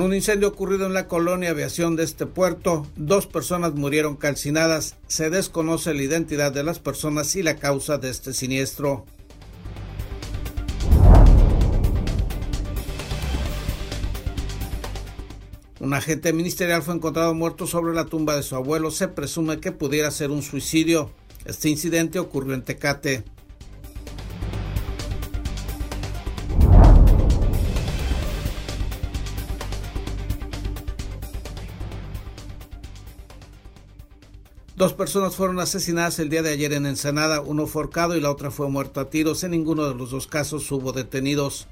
En un incendio ocurrido en la colonia aviación de este puerto, dos personas murieron calcinadas. Se desconoce la identidad de las personas y la causa de este siniestro. Un agente ministerial fue encontrado muerto sobre la tumba de su abuelo. Se presume que pudiera ser un suicidio. Este incidente ocurrió en Tecate. Dos personas fueron asesinadas el día de ayer en Ensenada, uno forcado y la otra fue muerto a tiros. En ninguno de los dos casos hubo detenidos.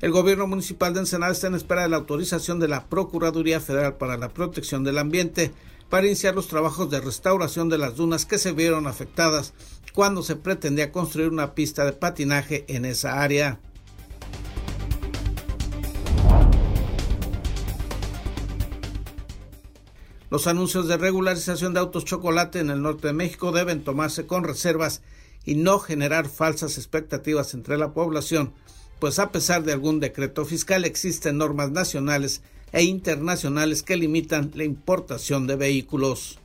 El gobierno municipal de Ensenada está en espera de la autorización de la Procuraduría Federal para la Protección del Ambiente para iniciar los trabajos de restauración de las dunas que se vieron afectadas cuando se pretendía construir una pista de patinaje en esa área. Los anuncios de regularización de autos chocolate en el norte de México deben tomarse con reservas y no generar falsas expectativas entre la población, pues a pesar de algún decreto fiscal existen normas nacionales e internacionales que limitan la importación de vehículos.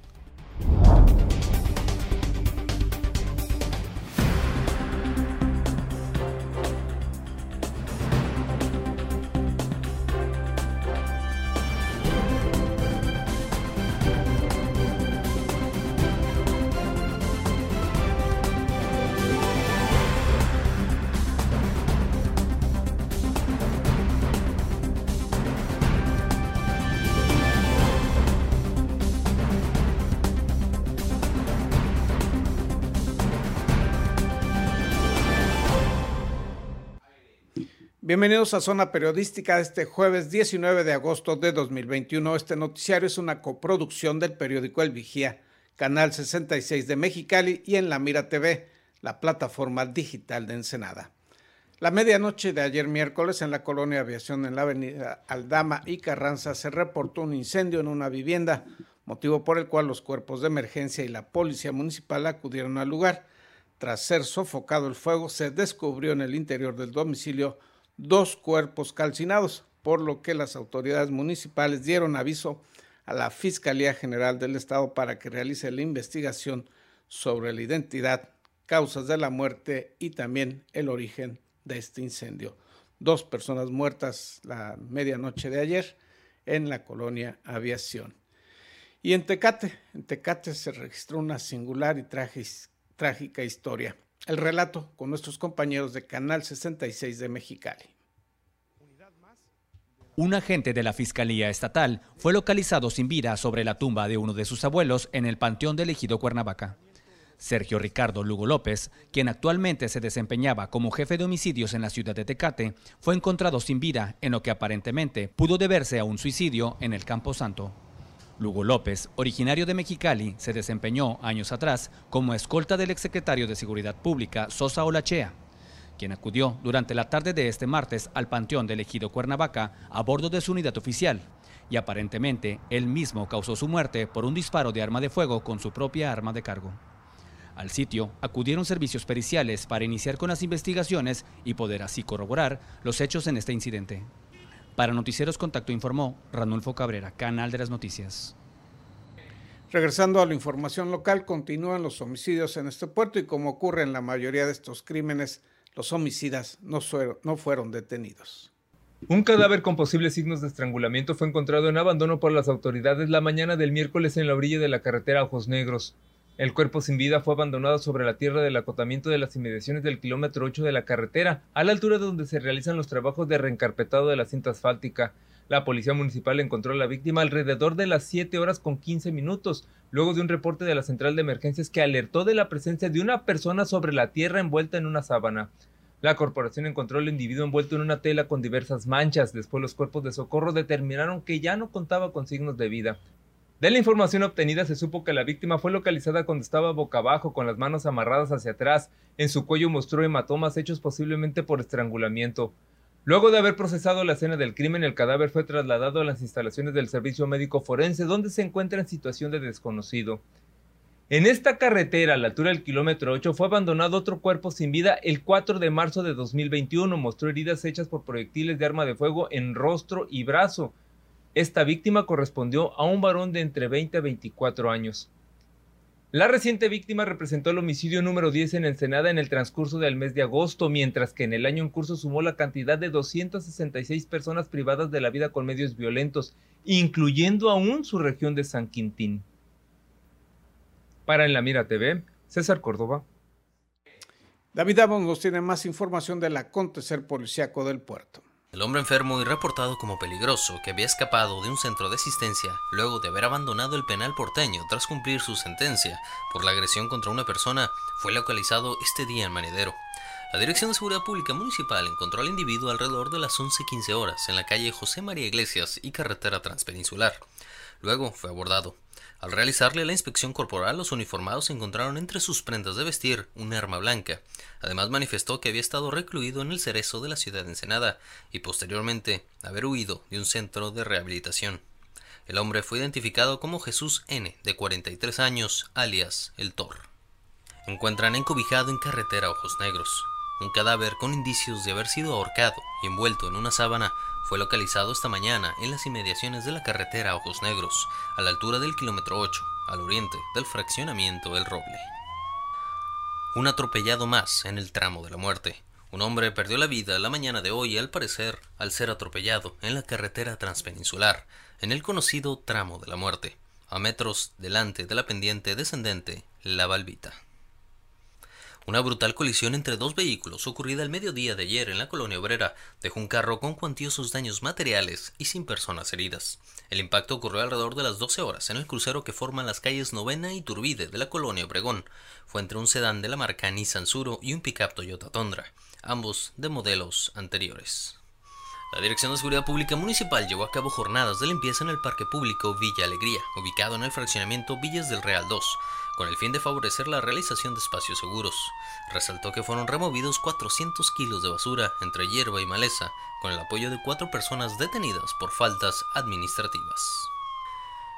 Bienvenidos a Zona Periodística este jueves 19 de agosto de 2021. Este noticiario es una coproducción del periódico El Vigía, Canal 66 de Mexicali y en La Mira TV, la plataforma digital de Ensenada. La medianoche de ayer miércoles en la colonia Aviación en la avenida Aldama y Carranza se reportó un incendio en una vivienda, motivo por el cual los cuerpos de emergencia y la policía municipal acudieron al lugar. Tras ser sofocado el fuego, se descubrió en el interior del domicilio dos cuerpos calcinados, por lo que las autoridades municipales dieron aviso a la Fiscalía General del Estado para que realice la investigación sobre la identidad, causas de la muerte y también el origen de este incendio. Dos personas muertas la medianoche de ayer en la colonia Aviación. Y en Tecate, en Tecate se registró una singular y trágica historia. El relato con nuestros compañeros de Canal 66 de Mexicali. Un agente de la Fiscalía Estatal fue localizado sin vida sobre la tumba de uno de sus abuelos en el Panteón del Ejido Cuernavaca. Sergio Ricardo Lugo López, quien actualmente se desempeñaba como jefe de homicidios en la ciudad de Tecate, fue encontrado sin vida en lo que aparentemente pudo deberse a un suicidio en el Campo Santo. Lugo López, originario de Mexicali, se desempeñó años atrás como escolta del exsecretario de Seguridad Pública, Sosa Olachea, quien acudió durante la tarde de este martes al Panteón del Ejido Cuernavaca a bordo de su unidad oficial, y aparentemente él mismo causó su muerte por un disparo de arma de fuego con su propia arma de cargo. Al sitio acudieron servicios periciales para iniciar con las investigaciones y poder así corroborar los hechos en este incidente. Para Noticieros Contacto informó Ranulfo Cabrera, Canal de las Noticias. Regresando a la información local, continúan los homicidios en este puerto y como ocurre en la mayoría de estos crímenes, los homicidas no, no fueron detenidos. Un cadáver con posibles signos de estrangulamiento fue encontrado en abandono por las autoridades la mañana del miércoles en la orilla de la carretera Ojos Negros. El cuerpo sin vida fue abandonado sobre la tierra del acotamiento de las inmediaciones del kilómetro 8 de la carretera, a la altura de donde se realizan los trabajos de reencarpetado de la cinta asfáltica. La policía municipal encontró a la víctima alrededor de las 7 horas con 15 minutos, luego de un reporte de la central de emergencias que alertó de la presencia de una persona sobre la tierra envuelta en una sábana. La corporación encontró al individuo envuelto en una tela con diversas manchas. Después los cuerpos de socorro determinaron que ya no contaba con signos de vida. De la información obtenida se supo que la víctima fue localizada cuando estaba boca abajo con las manos amarradas hacia atrás. En su cuello mostró hematomas hechos posiblemente por estrangulamiento. Luego de haber procesado la escena del crimen, el cadáver fue trasladado a las instalaciones del Servicio Médico Forense, donde se encuentra en situación de desconocido. En esta carretera, a la altura del kilómetro 8, fue abandonado otro cuerpo sin vida el 4 de marzo de 2021. Mostró heridas hechas por proyectiles de arma de fuego en rostro y brazo. Esta víctima correspondió a un varón de entre 20 a 24 años. La reciente víctima representó el homicidio número 10 en Ensenada en el transcurso del mes de agosto, mientras que en el año en curso sumó la cantidad de 266 personas privadas de la vida con medios violentos, incluyendo aún su región de San Quintín. Para En la Mira TV, César Córdoba. David Amos nos tiene más información del acontecer policiaco del puerto. El hombre enfermo y reportado como peligroso que había escapado de un centro de asistencia luego de haber abandonado el penal porteño tras cumplir su sentencia por la agresión contra una persona fue localizado este día en Manedero. La Dirección de Seguridad Pública Municipal encontró al individuo alrededor de las 11.15 horas en la calle José María Iglesias y carretera transpeninsular. Luego fue abordado. Al realizarle la inspección corporal, los uniformados encontraron entre sus prendas de vestir un arma blanca. Además manifestó que había estado recluido en el cerezo de la ciudad de Ensenada y posteriormente haber huido de un centro de rehabilitación. El hombre fue identificado como Jesús N., de 43 años, alias El Tor. Encuentran encobijado en carretera Ojos Negros. Un cadáver con indicios de haber sido ahorcado y envuelto en una sábana fue localizado esta mañana en las inmediaciones de la carretera Ojos Negros, a la altura del kilómetro 8, al oriente del fraccionamiento El Roble. Un atropellado más en el tramo de la muerte. Un hombre perdió la vida la mañana de hoy, al parecer, al ser atropellado en la carretera transpeninsular, en el conocido tramo de la muerte, a metros delante de la pendiente descendente La Balbita. Una brutal colisión entre dos vehículos ocurrida el mediodía de ayer en la colonia obrera dejó un carro con cuantiosos daños materiales y sin personas heridas. El impacto ocurrió alrededor de las 12 horas en el crucero que forman las calles Novena y Turbide de la colonia Obregón. Fue entre un sedán de la marca Nissan Suro y un pickup Toyota Tundra, ambos de modelos anteriores. La Dirección de Seguridad Pública Municipal llevó a cabo jornadas de limpieza en el Parque Público Villa Alegría, ubicado en el fraccionamiento Villas del Real 2, con el fin de favorecer la realización de espacios seguros. Resaltó que fueron removidos 400 kilos de basura entre hierba y maleza, con el apoyo de cuatro personas detenidas por faltas administrativas.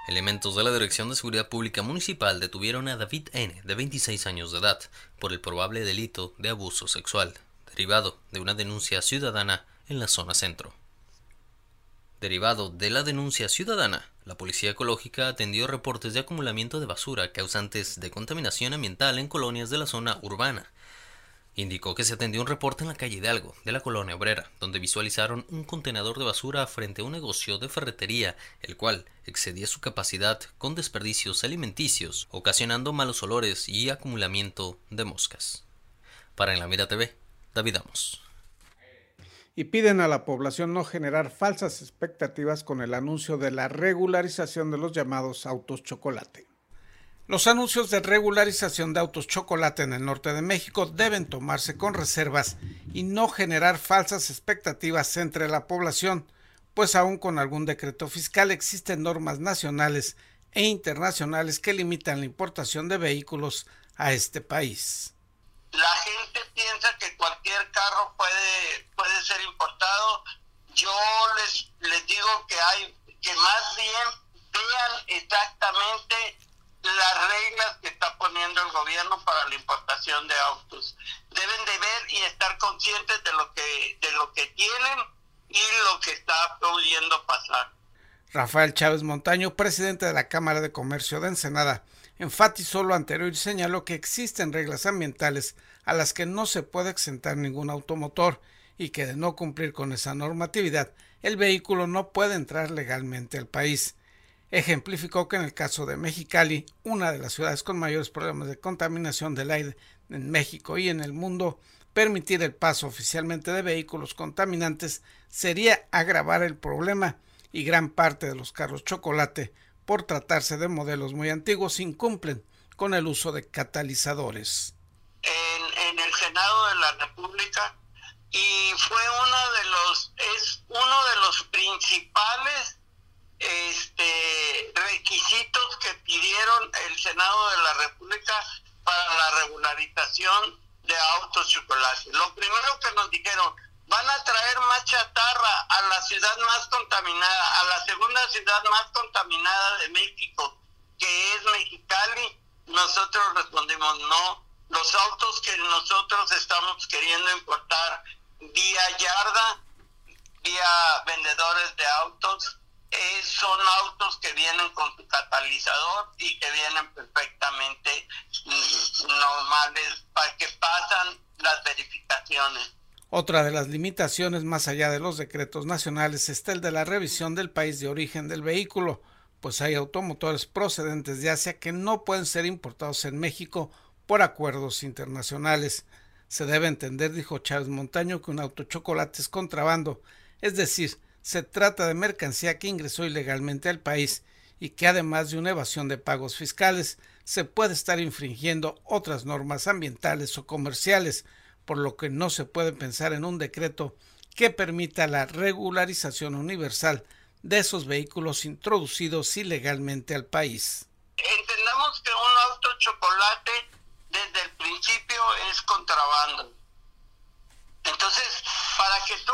Elementos de la Dirección de Seguridad Pública Municipal detuvieron a David N., de 26 años de edad, por el probable delito de abuso sexual, derivado de una denuncia ciudadana en la zona centro. Derivado de la denuncia ciudadana, la Policía Ecológica atendió reportes de acumulamiento de basura causantes de contaminación ambiental en colonias de la zona urbana. Indicó que se atendió un reporte en la calle Hidalgo, de la colonia obrera, donde visualizaron un contenedor de basura frente a un negocio de ferretería, el cual excedía su capacidad con desperdicios alimenticios, ocasionando malos olores y acumulamiento de moscas. Para En la Mira TV, David Amos y piden a la población no generar falsas expectativas con el anuncio de la regularización de los llamados autos chocolate. Los anuncios de regularización de autos chocolate en el norte de México deben tomarse con reservas y no generar falsas expectativas entre la población, pues aún con algún decreto fiscal existen normas nacionales e internacionales que limitan la importación de vehículos a este país la gente piensa que cualquier carro puede, puede ser importado. Yo les, les digo que hay que más bien vean exactamente las reglas que está poniendo el gobierno para la importación de autos. Deben de ver y estar conscientes de lo que de lo que tienen y lo que está pudiendo pasar. Rafael Chávez Montaño, presidente de la Cámara de Comercio de Ensenada, enfatizó lo anterior y señaló que existen reglas ambientales a las que no se puede exentar ningún automotor y que de no cumplir con esa normatividad el vehículo no puede entrar legalmente al país. Ejemplificó que en el caso de Mexicali, una de las ciudades con mayores problemas de contaminación del aire en México y en el mundo, permitir el paso oficialmente de vehículos contaminantes sería agravar el problema y gran parte de los carros chocolate por tratarse de modelos muy antiguos, incumplen con el uso de catalizadores. En, el Senado de la República y fue uno de los es uno de los principales este, requisitos que pidieron el Senado de la República para la regularización de autos chocolate. Lo primero que nos dijeron, van a traer más chatarra a la ciudad más contaminada, a la segunda ciudad más contaminada de México, que es Mexicali, nosotros respondimos no. Los autos que nosotros estamos queriendo importar vía yarda, vía vendedores de autos, eh, son autos que vienen con su catalizador y que vienen perfectamente mm, normales para que pasan las verificaciones. Otra de las limitaciones más allá de los decretos nacionales está el de la revisión del país de origen del vehículo, pues hay automotores procedentes de Asia que no pueden ser importados en México por acuerdos internacionales. Se debe entender, dijo Chávez Montaño, que un auto chocolate es contrabando, es decir, se trata de mercancía que ingresó ilegalmente al país y que además de una evasión de pagos fiscales, se puede estar infringiendo otras normas ambientales o comerciales, por lo que no se puede pensar en un decreto que permita la regularización universal de esos vehículos introducidos ilegalmente al país. Entendamos que un auto chocolate desde el principio es contrabando. Entonces, para que tú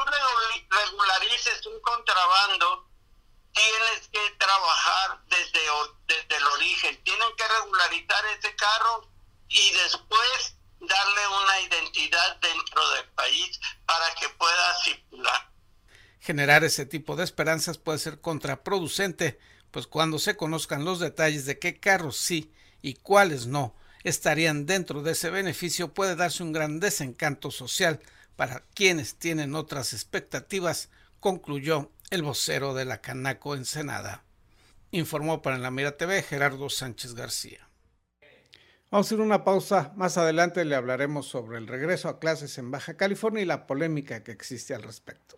regularices un contrabando, tienes que trabajar desde, desde el origen. Tienen que regularizar ese carro y después darle una identidad dentro del país para que pueda circular. Generar ese tipo de esperanzas puede ser contraproducente, pues cuando se conozcan los detalles de qué carros sí y cuáles no estarían dentro de ese beneficio, puede darse un gran desencanto social para quienes tienen otras expectativas, concluyó el vocero de la Canaco Ensenada. Informó para la Mira TV Gerardo Sánchez García. Vamos a hacer una pausa. Más adelante le hablaremos sobre el regreso a clases en Baja California y la polémica que existe al respecto.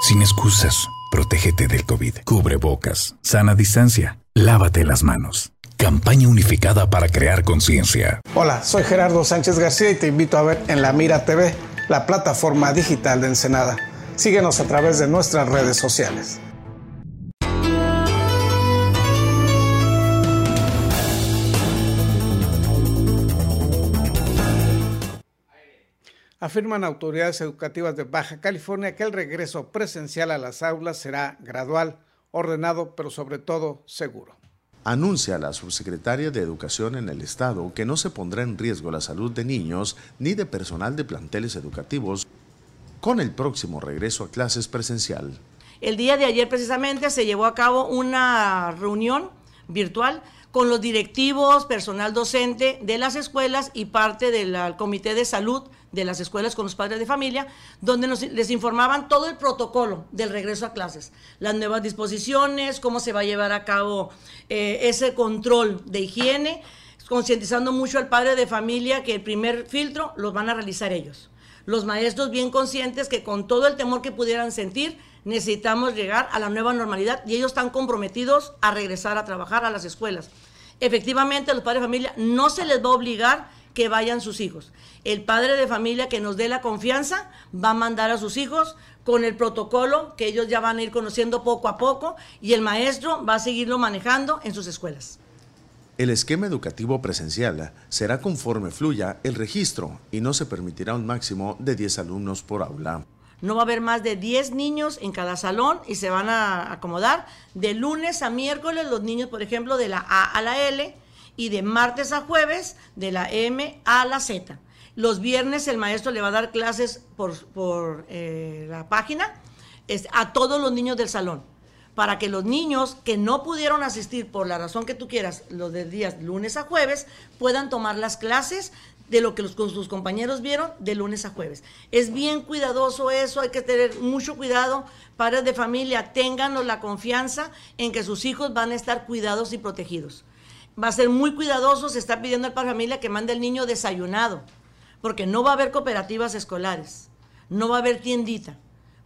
Sin excusas, protégete del COVID. Cubre bocas, sana distancia, lávate las manos. Campaña unificada para crear conciencia. Hola, soy Gerardo Sánchez García y te invito a ver en La Mira TV, la plataforma digital de Ensenada. Síguenos a través de nuestras redes sociales. Afirman autoridades educativas de Baja California que el regreso presencial a las aulas será gradual, ordenado, pero sobre todo seguro. Anuncia la subsecretaria de Educación en el Estado que no se pondrá en riesgo la salud de niños ni de personal de planteles educativos con el próximo regreso a clases presencial. El día de ayer precisamente se llevó a cabo una reunión virtual con los directivos, personal docente de las escuelas y parte del comité de salud de las escuelas con los padres de familia, donde nos, les informaban todo el protocolo del regreso a clases, las nuevas disposiciones, cómo se va a llevar a cabo eh, ese control de higiene, concientizando mucho al padre de familia que el primer filtro los van a realizar ellos. Los maestros bien conscientes que con todo el temor que pudieran sentir, necesitamos llegar a la nueva normalidad y ellos están comprometidos a regresar a trabajar a las escuelas. Efectivamente, a los padres de familia no se les va a obligar que vayan sus hijos. El padre de familia que nos dé la confianza va a mandar a sus hijos con el protocolo que ellos ya van a ir conociendo poco a poco y el maestro va a seguirlo manejando en sus escuelas. El esquema educativo presencial será conforme fluya el registro y no se permitirá un máximo de 10 alumnos por aula. No va a haber más de 10 niños en cada salón y se van a acomodar de lunes a miércoles los niños, por ejemplo, de la A a la L y de martes a jueves de la M a la Z. Los viernes el maestro le va a dar clases por, eh, la página a todos los niños del salón para que los niños que no pudieron asistir por la razón que tú quieras, los de días lunes a jueves, puedan tomar las clases de lo que los, sus compañeros vieron de lunes a jueves. Es bien cuidadoso eso, hay que tener mucho cuidado. Padres de familia, ténganos la confianza en que sus hijos van a estar cuidados y protegidos. Va a ser muy cuidadoso, se está pidiendo al padre de familia que mande el niño desayunado, porque no va a haber cooperativas escolares, no va a haber tiendita,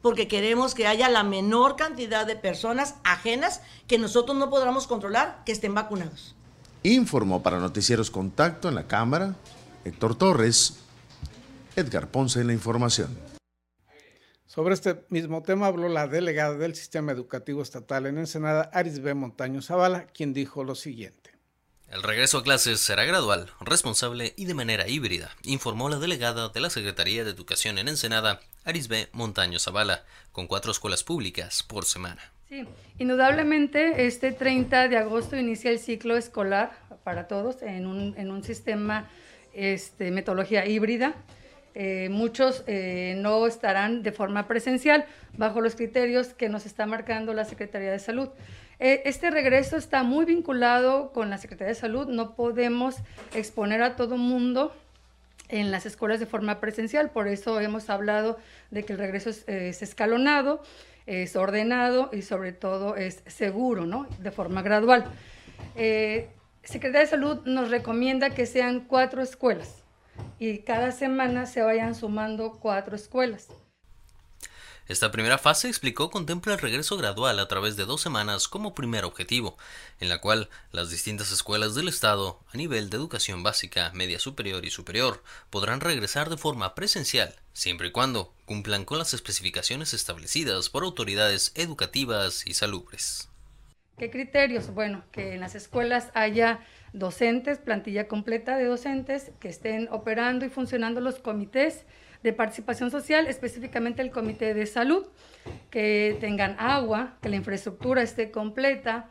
porque queremos que haya la menor cantidad de personas ajenas que nosotros no podamos controlar que estén vacunados. Informó para Noticieros Contacto en la Cámara Héctor Torres, Edgar Ponce en la información. Sobre este mismo tema habló la delegada del Sistema Educativo Estatal en Ensenada, Arisbe Montaño Zavala, quien dijo lo siguiente. El regreso a clases será gradual, responsable y de manera híbrida, informó la delegada de la Secretaría de Educación en Ensenada, Arisbe Montaño Zavala, con cuatro escuelas públicas por semana. Sí, indudablemente este 30 de agosto inicia el ciclo escolar para todos en un, en un sistema este, metodología híbrida. Eh, muchos eh, no estarán de forma presencial bajo los criterios que nos está marcando la Secretaría de Salud. Eh, este regreso está muy vinculado con la Secretaría de Salud. No podemos exponer a todo mundo en las escuelas de forma presencial, por eso hemos hablado de que el regreso es, escalonado, es ordenado y sobre todo es seguro, ¿no? De forma gradual. Secretaría de Salud nos recomienda que sean cuatro escuelas y cada semana se vayan sumando cuatro escuelas. Esta primera fase, explicó, contempla el regreso gradual a través de dos semanas como primer objetivo, en la cual las distintas escuelas del Estado, a nivel de educación básica, media superior y superior, podrán regresar de forma presencial, siempre y cuando cumplan con las especificaciones establecidas por autoridades educativas y salubres. ¿Qué criterios? Bueno, que en las escuelas haya docentes, plantilla completa de docentes, que estén operando y funcionando los comités de participación social, específicamente el comité de salud, que tengan agua, que la infraestructura esté completa,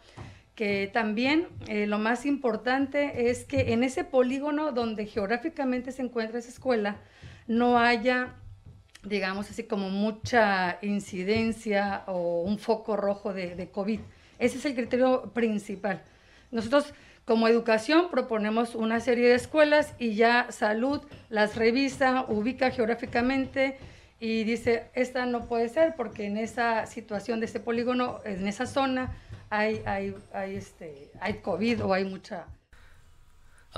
que también eh, lo más importante es que en ese polígono donde geográficamente se encuentra esa escuela no haya digamos así como mucha incidencia o un foco rojo de, de COVID ese es el criterio principal. Nosotros como educación proponemos una serie de escuelas y ya salud las revisa, ubica geográficamente y dice, esta no puede ser porque en esa situación de este polígono, en esa zona, hay, hay, hay, este, hay COVID o hay mucha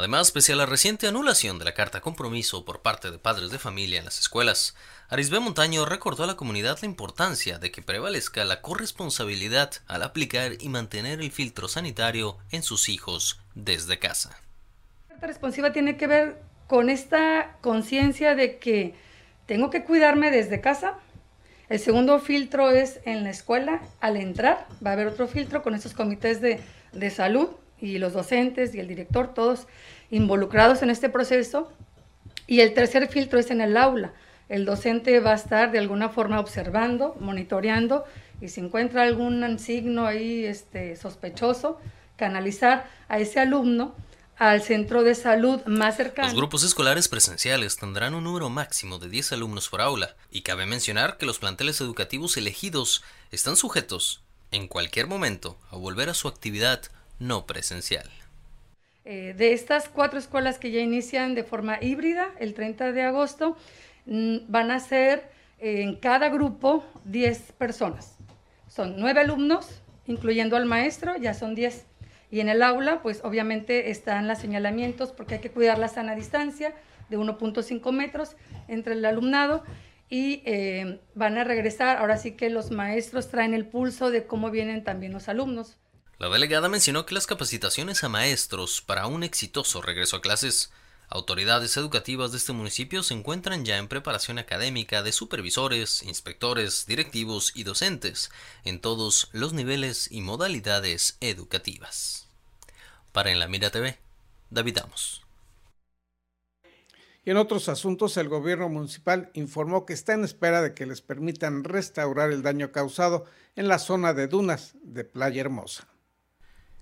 Además, pese a la reciente anulación de la carta compromiso por parte de padres de familia en las escuelas, Arisbe Montaño recordó a la comunidad la importancia de que prevalezca la corresponsabilidad al aplicar y mantener el filtro sanitario en sus hijos desde casa. La carta responsiva tiene que ver con esta conciencia de que tengo que cuidarme desde casa. El segundo filtro es en la escuela, al entrar, va a haber otro filtro con estos comités de, de salud y los docentes y el director, todos involucrados en este proceso. Y el tercer filtro es en el aula. El docente va a estar de alguna forma observando, monitoreando y si encuentra algún signo ahí este, sospechoso, canalizar a ese alumno al centro de salud más cercano. Los grupos escolares presenciales tendrán un número máximo de 10 alumnos por aula y cabe mencionar que los planteles educativos elegidos están sujetos, en cualquier momento, a volver a su actividad no presencial. Eh, de estas cuatro escuelas que ya inician de forma híbrida el 30 de agosto, mm, van a ser eh, en cada grupo 10 personas. Son nueve alumnos, incluyendo al maestro, ya son 10. Y en el aula, pues obviamente están los señalamientos porque hay que cuidar la sana distancia de 1.5 metros entre el alumnado y eh, van a regresar. Ahora sí que los maestros traen el pulso de cómo vienen también los alumnos. La delegada mencionó que las capacitaciones a maestros para un exitoso regreso a clases Autoridades educativas de este municipio se encuentran ya en preparación académica de supervisores, inspectores, directivos y docentes en todos los niveles y modalidades educativas. Para En la Mira TV, David Amos. Y en otros asuntos, el gobierno municipal informó que está en espera de que les permitan restaurar el daño causado en la zona de dunas de Playa Hermosa.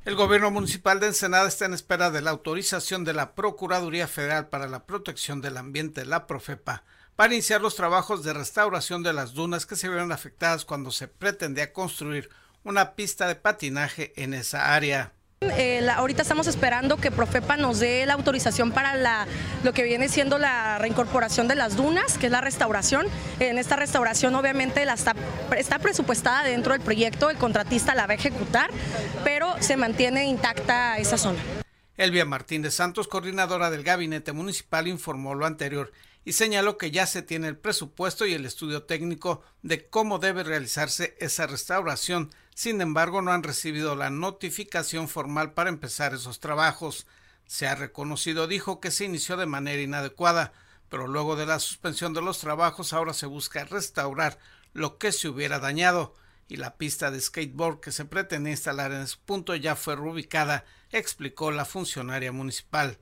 El gobierno municipal de Ensenada está en espera de la autorización de la Procuraduría Federal para la Protección del Ambiente, la Profepa, para iniciar los trabajos de restauración de las dunas que se vieron afectadas cuando se pretendía construir una pista de patinaje en esa área. Eh, ahorita estamos esperando que Profepa nos dé la autorización para la, lo que viene siendo la reincorporación de las dunas, que es la restauración. En esta restauración obviamente la está, está presupuestada dentro del proyecto, el contratista la va a ejecutar, pero se mantiene intacta esa zona. Elvia Martínez Santos, coordinadora del gabinete municipal, informó lo anterior y señaló que ya se tiene el presupuesto y el estudio técnico de cómo debe realizarse esa restauración sin embargo, no han recibido la notificación formal para empezar esos trabajos. Se ha reconocido, dijo, que se inició de manera inadecuada, pero luego de la suspensión de los trabajos ahora se busca restaurar lo que se hubiera dañado y la pista de skateboard que se pretende instalar en ese punto ya fue reubicada, explicó la funcionaria municipal.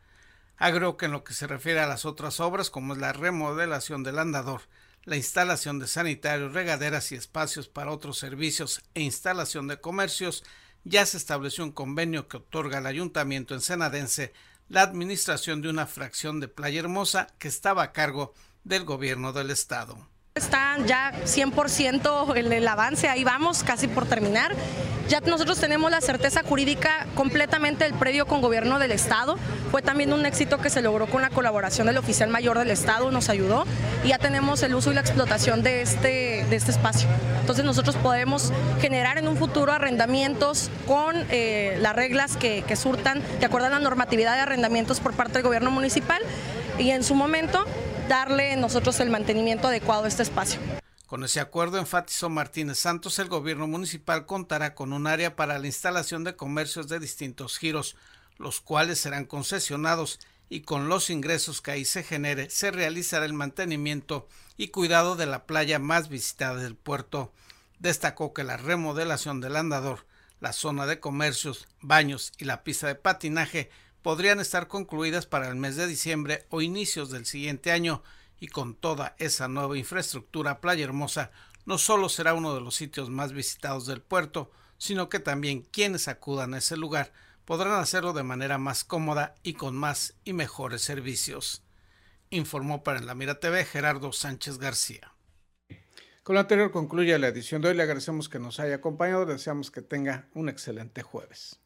Agregó que en lo que se refiere a las otras obras, como es la remodelación del andador, la instalación de sanitarios, regaderas y espacios para otros servicios e instalación de comercios, ya se estableció un convenio que otorga al ayuntamiento ensenadense la administración de una fracción de Playa Hermosa que estaba a cargo del gobierno del estado. Está ya 100% el, el avance, ahí vamos, casi por terminar. Ya nosotros tenemos la certeza jurídica completamente del predio con gobierno del Estado. Fue también un éxito que se logró con la colaboración del oficial mayor del Estado, nos ayudó. Y ya tenemos el uso y la explotación de este, de este espacio. Entonces nosotros podemos generar en un futuro arrendamientos con eh, las reglas que, que surtan de acuerdo a la normatividad de arrendamientos por parte del gobierno municipal y en su momento darle nosotros el mantenimiento adecuado a este espacio. Con ese acuerdo, enfatizó Martínez Santos, el gobierno municipal contará con un área para la instalación de comercios de distintos giros, los cuales serán concesionados y con los ingresos que ahí se genere se realizará el mantenimiento y cuidado de la playa más visitada del puerto. Destacó que la remodelación del andador, la zona de comercios, baños y la pista de patinaje podrían estar concluidas para el mes de diciembre o inicios del siguiente año y con toda esa nueva infraestructura Playa Hermosa no solo será uno de los sitios más visitados del puerto, sino que también quienes acudan a ese lugar podrán hacerlo de manera más cómoda y con más y mejores servicios. Informó para la Mira TV Gerardo Sánchez García. Con lo anterior concluye la edición de hoy. Le agradecemos que nos haya acompañado. Deseamos que tenga un excelente jueves.